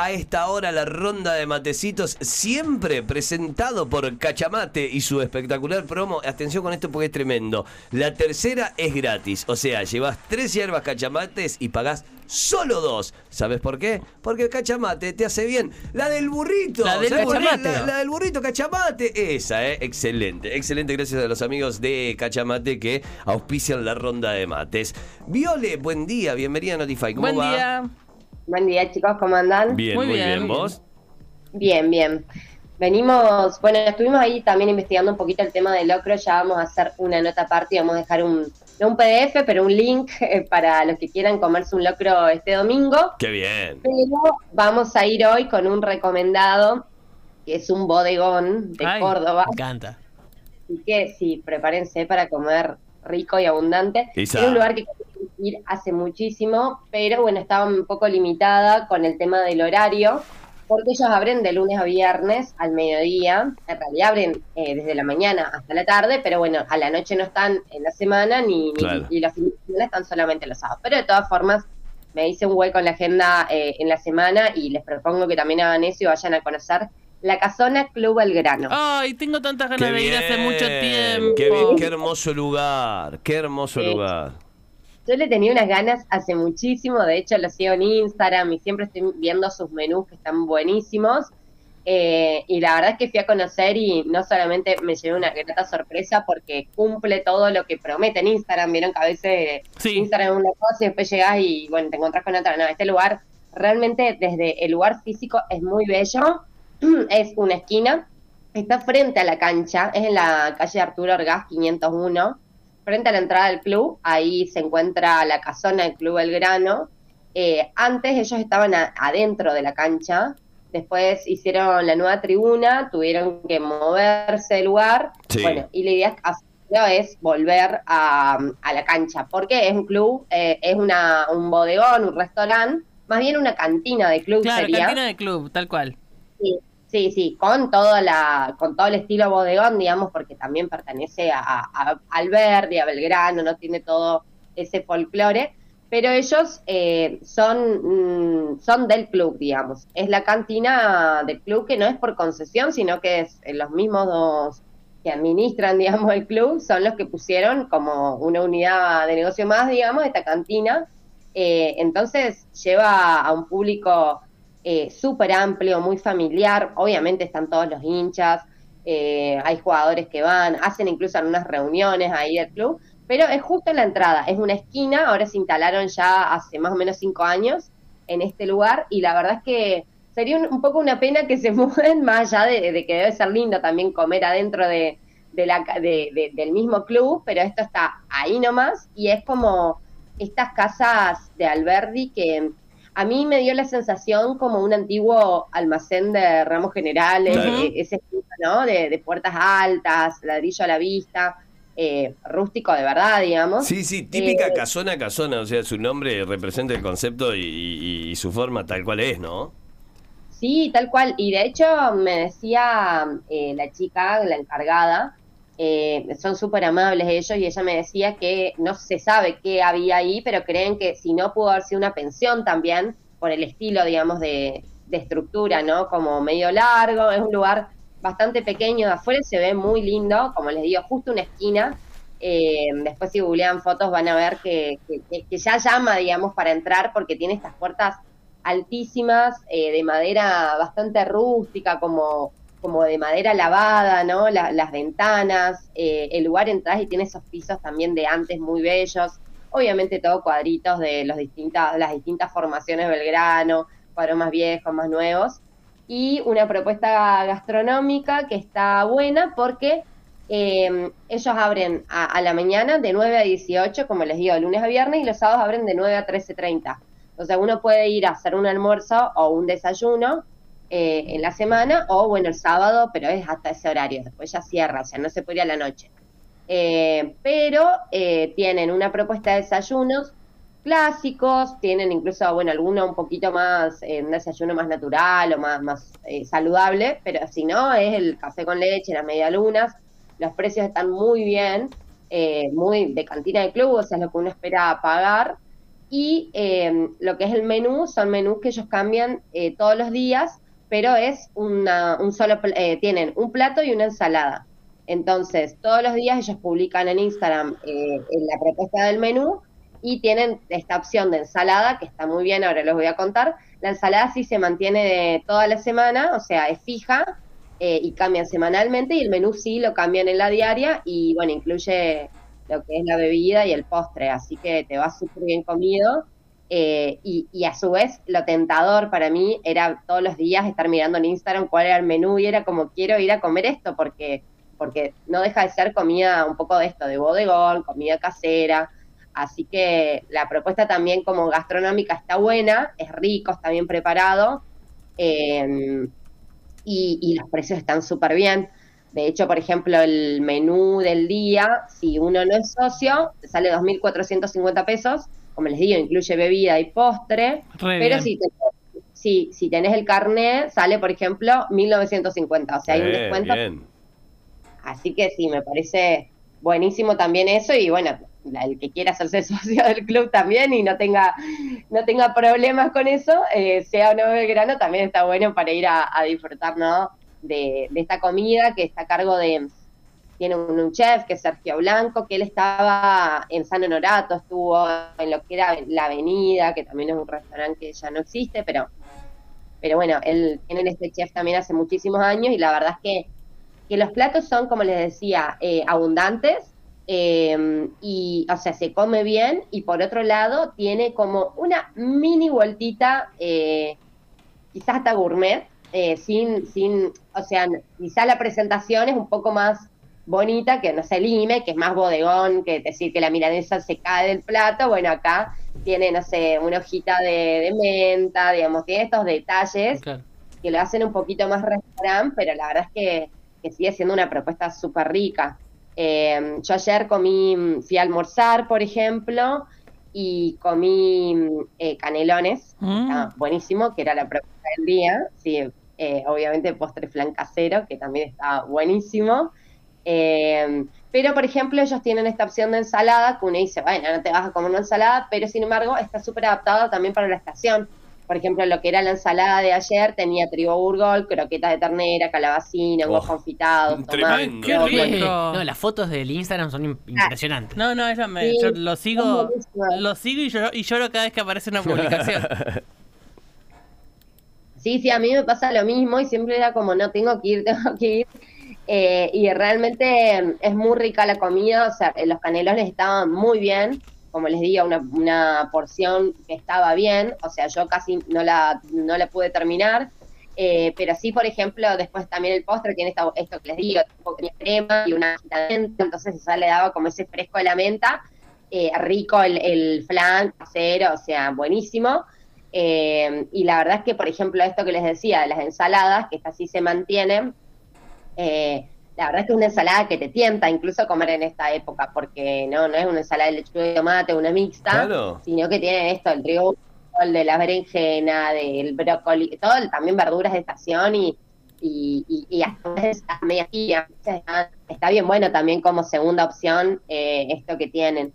A esta hora la ronda de matecitos, siempre presentado por Cachamate y su espectacular promo. Atención con esto porque es tremendo. La tercera es gratis, o sea, llevas tres hierbas cachamates y pagás solo dos. ¿Sabes por qué? Porque el cachamate te hace bien. La del burrito. La del ¿sabes por qué? cachamate. La, la del burrito cachamate. Esa, ¿eh? Excelente. Excelente. Gracias a los amigos de Cachamate que auspician la ronda de mates. Viole, buen día. Bienvenida a Notify. ¿Cómo Buen va? día. Buen día, chicos, ¿cómo andan? Bien, Muy muy, bien. ¿Vos? Bien, bien. Venimos, bueno, estuvimos ahí también investigando un poquito el tema del locro, ya vamos a hacer una nota aparte y vamos a dejar un, no un PDF, pero un link eh, para los que quieran comerse un locro este domingo. Qué bien. Pero vamos a ir hoy con un recomendado, que es un bodegón de Ay, Córdoba. Me encanta. Así que sí, prepárense para comer rico y abundante. Es un lugar que ir hace muchísimo, pero bueno, estaba un poco limitada con el tema del horario, porque ellos abren de lunes a viernes al mediodía. En realidad abren eh, desde la mañana hasta la tarde, pero bueno, a la noche no están en la semana ni, ni- los fines de semana están solamente los sábados. Pero de todas formas, me hice un hueco en la agenda eh, en la semana y les propongo que también hagan eso y vayan a conocer la Casona Club Belgrano. Ay, tengo tantas ganas Qué de ir hace mucho tiempo. Qué bien, qué hermoso lugar. Qué hermoso Sí. lugar. Yo le tenía unas ganas hace muchísimo, de hecho lo sigo en Instagram y siempre estoy viendo sus menús que están buenísimos. Eh, y la verdad es que fui a conocer y no solamente me llevé una grata sorpresa porque cumple todo lo que promete en Instagram. Vieron que a veces Sí. Instagram es una cosa y después llegás y bueno, te encontrás con otra. No, este lugar realmente desde el lugar físico es muy bello. es una esquina, está frente a la cancha, es en la calle Arturo Orgaz 501 frente a la entrada del club, ahí se encuentra la casona del Club Belgrano. Eh, antes ellos estaban a- adentro de la cancha, después hicieron la nueva tribuna, tuvieron que moverse del lugar. Sí. Bueno, y la idea es- es volver a, a la cancha, porque es un club, eh, es una, un bodegón, un restaurante, más bien una cantina de club Claro, sería. cantina de club, tal cual. Sí, sí, sí, con toda la, con todo el estilo bodegón, digamos, porque también pertenece a, a, a Belgrano, no tiene todo ese folclore, pero ellos eh, son, mm, son del club, digamos. Es la cantina del club que no es por concesión, sino que es eh, los mismos dos que administran, digamos, el club, son los que pusieron como una unidad de negocio más, digamos, esta cantina. Eh, entonces lleva a un público eh, súper amplio, muy familiar. Obviamente están todos los hinchas, eh, hay jugadores que van, hacen incluso algunas reuniones ahí del club, pero es justo en la entrada, es una esquina, ahora se instalaron ya hace más o menos cinco años en este lugar y la verdad es que sería un, poco una pena que se mueven más allá de, que debe ser lindo también comer adentro de- de- del mismo club, pero esto está ahí nomás y es como estas casas de Alberdi que a mí me dio la sensación como un antiguo almacén de ramos generales, Claro. eh, ese estilo, ¿no? De, de puertas altas, ladrillo a la vista, eh, rústico de verdad, digamos. Sí, sí, típica Eh, casona, casona. O sea, su nombre representa el concepto y, y- y su forma tal cual es, ¿no? Sí, tal cual. Y de hecho me decía eh, la chica, la encargada, eh, son súper amables ellos y ella me decía que no se sabe qué había ahí, pero creen que si no pudo haber sido una pensión también, por el estilo, digamos, de, estructura, ¿no? Como medio largo, es un lugar bastante pequeño, de afuera se ve muy lindo, como les digo, justo una esquina. Eh, después si googlean fotos van a ver que- que ya llama, digamos, para entrar porque tiene estas puertas altísimas, eh, de madera bastante rústica, como, como de madera lavada, ¿no? La- las ventanas, eh, el lugar entras y tiene esos pisos también de antes muy bellos, obviamente todo cuadritos de los distintas, las distintas formaciones Belgrano, cuadros más viejos, más nuevos, y una propuesta gastronómica que está buena porque eh, ellos abren a, a la mañana de 9 a 18, como les digo, lunes a viernes, y los sábados abren de 9 a 13.30. O sea, uno puede ir a hacer un almuerzo o un desayuno eh, en la semana, o bueno, el sábado, pero es hasta ese horario, después ya cierra, o sea, no se puede ir a la noche. Eh, pero eh, tienen una propuesta de desayunos clásicos, tienen incluso, bueno, alguno un poquito más, eh, un desayuno más natural o más, más eh, saludable, pero si no, es el café con leche, las medialunas, los precios están muy bien, eh, muy de cantina de club, o sea, es lo que uno espera pagar. Y lo que es el menú, son menús que ellos cambian todos los días, pero es una, un solo, eh, tienen un plato y una ensalada. Entonces, todos los días ellos publican en Instagram eh, la propuesta del menú y tienen esta opción de ensalada, que está muy bien, ahora les voy a contar. La ensalada sí se mantiene de toda la semana, o sea, es fija eh, y cambian semanalmente y el menú sí lo cambian en la diaria y bueno, incluye lo que es la bebida y el postre, así que te va súper bien comido. Eh, y, y a su vez, lo tentador para mí era todos los días estar mirando en Instagram cuál era el menú y era como quiero ir a comer esto porque, porque no deja de ser comida un poco de esto, de bodegón, comida casera. Así que la propuesta también como gastronómica está buena, es rico, está bien preparado eh, y, y los precios están súper bien. De hecho, por ejemplo, el menú del día, si uno no es socio, sale 2.450 pesos. Como les digo, incluye bebida y postre. Re pero si, te- si, si tenés el carnet, sale, por ejemplo, 1.950. O sea, hay un descuento bien. Así que sí, me parece buenísimo también eso y bueno, el que quiera hacerse socio del club también y no tenga no tenga problemas con eso, eh, sea o no Belgrano, también está bueno para ir a, a disfrutar, ¿no? De, de esta comida que está a cargo de, tiene un, chef que es Sergio Blanco, que él estaba en San Honorato, estuvo en lo que era la Avenida, que también es un restaurante que ya no existe, pero, pero bueno, él tiene este chef también hace muchísimos años y la verdad es que que los platos son, como les decía, eh, abundantes eh, y, o sea, se come bien y por otro lado tiene como una mini vueltita, eh, quizás hasta gourmet, eh, sin, sin, o sea, quizás la presentación es un poco más bonita que, no sé, el IME, que es más bodegón, que decir que la milanesa se cae del plato, bueno, acá tiene, no sé, una hojita de, de menta, digamos, tiene estos detalles que lo hacen un poquito más restaurante, pero la verdad es que, que sigue siendo una propuesta súper rica. Eh, yo ayer comí, mm, fui a almorzar, por ejemplo, y comí eh, canelones, Mm. estaba buenísimo, que era la propuesta del día, sí, eh, obviamente postre flan casero, que también está buenísimo. Eh, pero, por ejemplo, ellos tienen esta opción de ensalada que uno dice, bueno, no te vas a comer una ensalada, pero sin embargo está súper adaptada también para la estación. Por ejemplo, lo que era la ensalada de ayer tenía trigo burgol, croquetas de ternera, calabacina, hongos Oh, confitados, tomate, Qué rico. No, las fotos del Instagram son im- impresionantes. No, no, ella me, Sí, yo lo sigo, lo sigo y lloro, y lloro cada vez que aparece una publicación. Sí, sí, a mí me pasa lo mismo y siempre era como, no, tengo que ir, tengo que ir. Eh, y realmente es muy rica la comida, o sea, eh, los canelones estaban muy bien, como les digo, una, una porción que estaba bien, o sea, yo casi no la, no la pude terminar, eh, pero sí, por ejemplo, después también el postre tiene esta- esto que les digo, tiene crema y una menta, entonces eso le daba como ese fresco de la menta, eh, rico el, el flan casero, o sea, buenísimo. Eh, y la verdad es que, por ejemplo, esto que les decía de las ensaladas, que estas sí se mantienen, eh, la verdad es que es una ensalada que te tienta incluso comer en esta época, porque no, no es una ensalada de lechuga y tomate, una mixta, Claro. sino que tiene esto, el trigo, el de la berenjena, del brócoli, todo, también verduras de estación y, y, y, y hasta veces a media tía. Entonces, está, está bien bueno también como segunda opción eh, esto que tienen.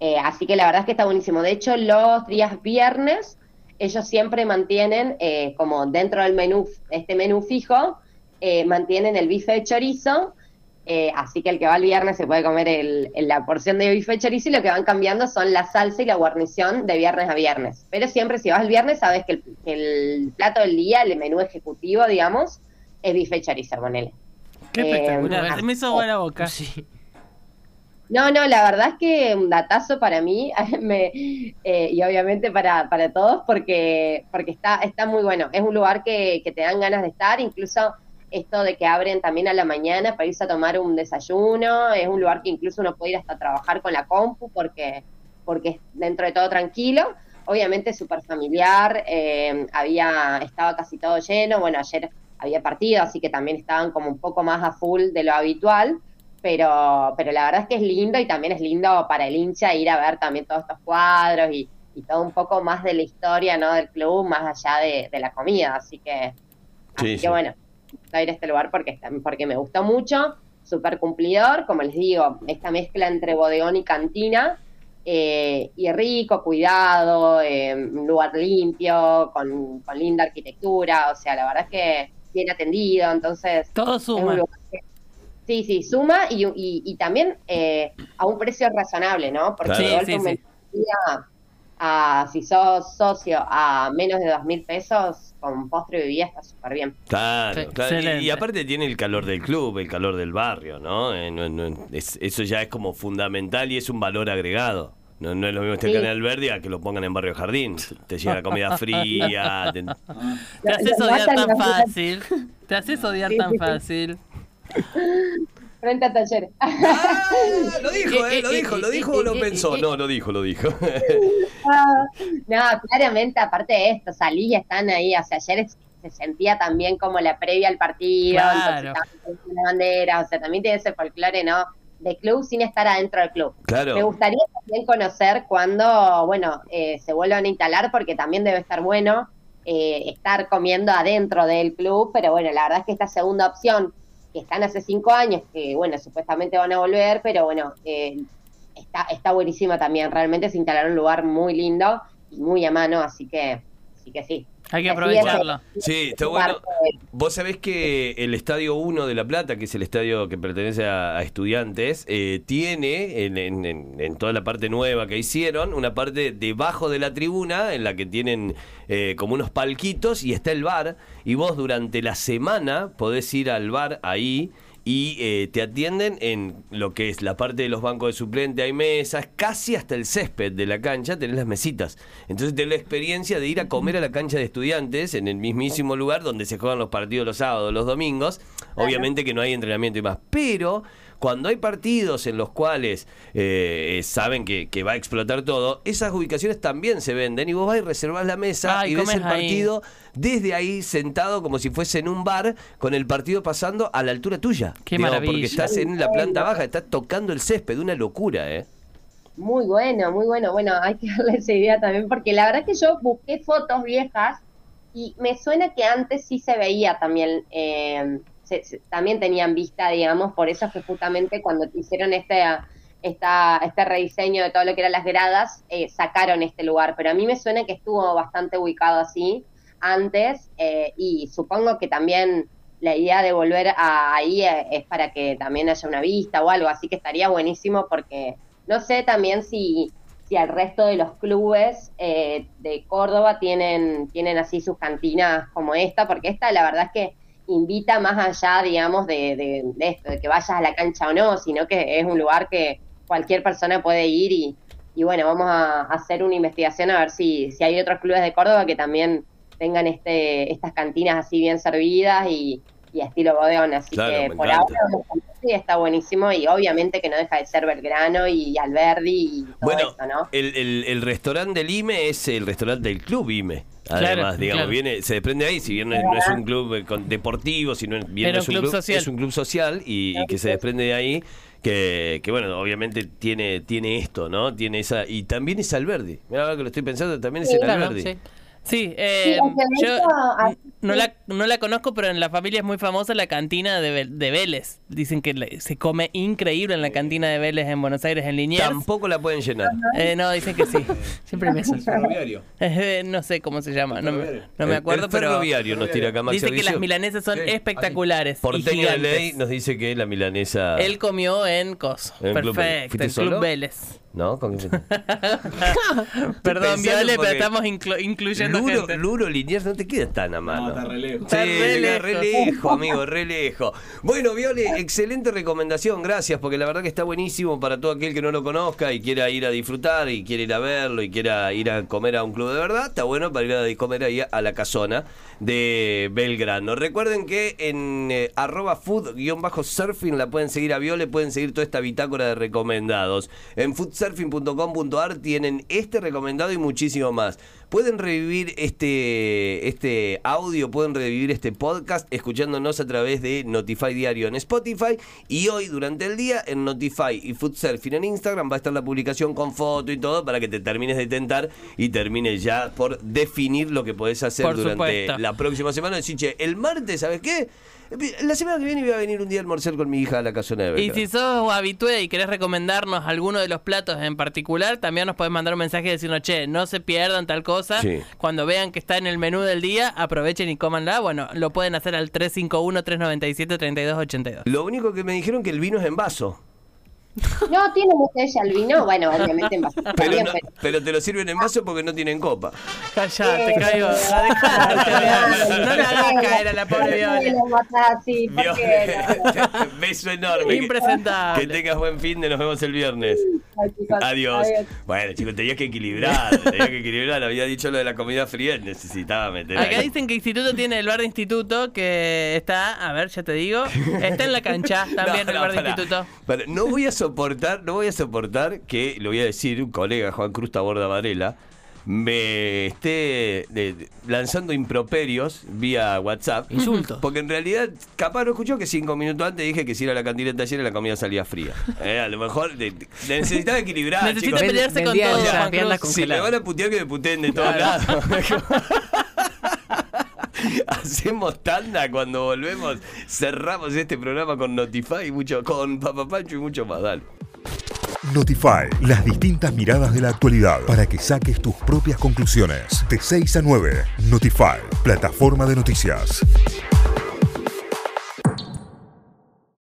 Eh, así que la verdad es que está buenísimo. De hecho, los días viernes, ellos siempre mantienen, eh, como dentro del menú, este menú fijo, eh, mantienen el bife de chorizo. eh, así que el que va el viernes se puede comer el, el- la porción de bife de chorizo y lo que van cambiando son la salsa y la guarnición de viernes a viernes. Pero siempre si vas el viernes sabes que el, que el plato del día, el menú ejecutivo, digamos, es bife de chorizo, ponele. Qué Eh, espectacular. me hizo la boca. Sí. No, no, la verdad es que un datazo para mí me, eh, y obviamente para, para todos porque, porque está, está muy bueno. Es un lugar que, que te dan ganas de estar, incluso esto de que abren también a la mañana para irse a tomar un desayuno, es un lugar que incluso uno puede ir hasta trabajar con la compu porque, porque es dentro de todo tranquilo. Obviamente súper familiar, eh, había, estaba casi todo lleno, bueno, ayer había partido, así que también estaban como un poco más a full de lo habitual pero, pero la verdad es que es lindo y también es lindo para el hincha ir a ver también todos estos cuadros y, y todo un poco más de la historia ¿no? del club, más allá de, de la comida. Así que, Sí, así sí. que bueno, a ir a este lugar porque, está- porque me gustó mucho. súper cumplidor, como les digo, esta mezcla entre bodegón y cantina, eh, y rico, cuidado, eh, un lugar limpio, con, con linda arquitectura, o sea, la verdad es que bien atendido, entonces... Todo es un suma. lugar que- Sí, sí, suma y, y, y también eh, a un precio razonable, ¿no? Porque Claro. de Sí, golpe sí, a, si sos socio a menos de dos mil pesos, con postre y bebida está súper bien. Claro, Sí, claro. Y- aparte tiene el calor del club, el calor del barrio, ¿no? Eh, no- no- es- eso ya es como fundamental y es un valor agregado. No, no es lo mismo este Sí. Canal Verde a que lo pongan en Barrio Jardín. Te llega la comida fría. te- Te haces odiar tan fácil. Te haces odiar Sí, tan fácil. Frente a talleres. ¡Ah! Lo dijo, ¿eh? Lo Eh, eh, dijo, eh, lo dijo eh, o lo eh, pensó. eh, No, lo dijo, lo dijo. no, claramente, aparte de esto, salí y están ahí. O sea, ayer es- se sentía también como la previa al partido, Claro. entonces la bandera, o sea, también tiene ese folclore, ¿no? De club sin estar adentro del club. Me Claro. gustaría también conocer cuando, bueno, eh, se vuelvan a instalar, porque también debe estar bueno eh, estar comiendo adentro del club, pero bueno, la verdad es que esta segunda opción, que están hace cinco años, que bueno, supuestamente van a volver, pero bueno, eh, está, está buenísima también, realmente se instalaron un lugar muy lindo y muy a mano, así que, así que sí. Hay que aprovecharlo. Sí, está Es bueno. Vos sabés que el Estadio 1 de La Plata, que es el estadio que pertenece a, a estudiantes, eh, tiene en, en- en- en toda la parte nueva que hicieron, una parte debajo de la tribuna en la que tienen eh, como unos palquitos y está el bar. Y vos durante la semana podés ir al bar ahí y eh, te atienden en lo que es la parte de los bancos de suplente, hay mesas, casi hasta el césped de la cancha tenés las mesitas. Entonces tenés la experiencia de ir a comer a la cancha de estudiantes en el mismísimo lugar donde se juegan los partidos los sábados, los domingos. Obviamente que no hay entrenamiento y más, pero cuando hay partidos en los cuales eh, saben que, que va a explotar todo, esas ubicaciones también se venden y vos vas y reservás la mesa Ay, y ves el ahí. partido desde ahí sentado como si fuese en un bar con el partido pasando a la altura tuya. Qué Porque maravilla. estás en la planta baja, estás tocando el césped, una locura, ¿eh? Muy bueno, muy bueno. Bueno, hay que darle esa idea también, porque la verdad que yo busqué fotos viejas y me suena que antes sí se veía también, eh, se- también tenían vista, digamos, por eso es que justamente cuando hicieron este, esta, este rediseño de todo lo que eran las gradas, eh, sacaron este lugar, pero a mí me suena que estuvo bastante ubicado así antes eh, y supongo que también la idea de volver a ahí eh, es para que también haya una vista o algo, así que estaría buenísimo porque no sé también si, si al resto de los clubes de Córdoba tienen, tienen así sus cantinas como esta, porque esta la verdad es que invita más allá, digamos, de, de- de esto, de que vayas a la cancha o no, sino que es un lugar que cualquier persona puede ir y, y bueno, vamos a, hacer una investigación a ver si, si hay otros clubes de Córdoba que también tengan este, estas cantinas así bien servidas y, y estilo bodegón, así Claro, que por encanta. ahora Sí, está buenísimo y obviamente que no deja de ser Belgrano y Alberdi y todo Bueno, eso, ¿no? el, el- el restaurante del IME es el restaurante del club IME. Claro, Además, digamos, claro. viene, se desprende ahí, si bien no es, no es un club eh, con- deportivo, sino bien Era no es un club social. es un club social y, y que se desprende de ahí, que, que bueno, obviamente tiene, tiene esto, ¿no? Tiene esa, y también es Alberdi. Mira, ahora que lo estoy pensando, también es Sí, el Claro, Alberdi. sí. Sí, eh, yo no la, no la conozco, pero en la familia es muy famosa la cantina de, de Vélez. Dicen que le- se come increíble en la cantina de Vélez en Buenos Aires, en Liniers. Tampoco la pueden llenar. Eh, no, dicen que sí. Siempre me ferroviario. Eh, no sé cómo se llama, no, me- no me El- acuerdo, el pero ferroviario nos tira acá Max dice que las milanesas son espectaculares. Porteño de ley nos dice que la milanesa. Él comió en Coso. En. Perfecto, ¿Fuiste en Club? Vélez. ¿No? ¿Con? Perdón, Viole, pero estamos inclu- incluyendo Luro, gente. Luro Liniers no te queda tan a mano. No, está re lejos. Sí, Está re lejos, amigo, re lejos. Bueno, Viole, excelente recomendación, gracias, porque la verdad que está buenísimo para todo aquel que no lo conozca y quiera ir a disfrutar y quiera ir a verlo y quiera ir a comer a un club de verdad, está bueno para ir a comer ahí a la casona de Belgrano. Recuerden que en eh, arroba food-surfing la pueden seguir a Viole, pueden seguir toda esta bitácora de recomendados. En foodsurfing.com.ar tienen este recomendado y muchísimo más. Pueden revivir este, este audio, pueden revivir este podcast escuchándonos a través de Notify Diario en Spotify y hoy durante el día en Notify y Food Surfing en Instagram va a estar la publicación con foto y todo para que te termines de tentar y termines ya por definir lo que podés hacer Por durante supuesto. la próxima semana. Decir, che, el martes, ¿sabes qué? La semana que viene voy a venir un día a almorzar con mi hija a la casona de Y si sos habitué y querés recomendarnos alguno de los platos en particular, también nos podés mandar un mensaje y decirnos, che, no se pierdan tal cosa. Sí. Cuando vean que está en el menú del día, aprovechen y cómanla. Bueno, lo pueden hacer al 351-397-3282. Lo único que me dijeron que el vino es en vaso. No tiene botella el vino, bueno, obviamente en vasito Pero, también, no- pero- pero te lo sirven en vaso porque no tienen copa. Callate, Eh, caigo. No la hagas caer a la pobre Viola. Beso enorme. Que- Impresentable. Que tengas buen fin de nos vemos el viernes. Ay, chicos, Adiós. adiós. Bueno, chicos, tenías que equilibrar, tenías que equilibrar. Había dicho lo de la comida fría, necesitaba meter Acá ahí. dicen que Instituto tiene el bar de Instituto que está, a ver, ya te digo, está en la cancha también No, el bar de. Instituto. No voy a soportar, no voy a soportar que, lo voy a decir, un colega, Juan Cruz Taborda Varela, me esté lanzando improperios vía WhatsApp. Insultos. Porque en realidad, capaz no escuchó que cinco minutos antes dije que si era la cantina de taller la comida salía fría. Eh, a lo mejor de- de- necesitaba equilibrar, Necesita chicos. pelearse con todo. Si me van a putear que me puteen de todos Claro. lados. Hacemos tanda cuando volvemos. Cerramos este programa con Notify y mucho, con Papá Pancho y mucho más. Dale. Notify, las distintas miradas de la actualidad para que saques tus propias conclusiones. De 6 a 9, Notify, plataforma de noticias.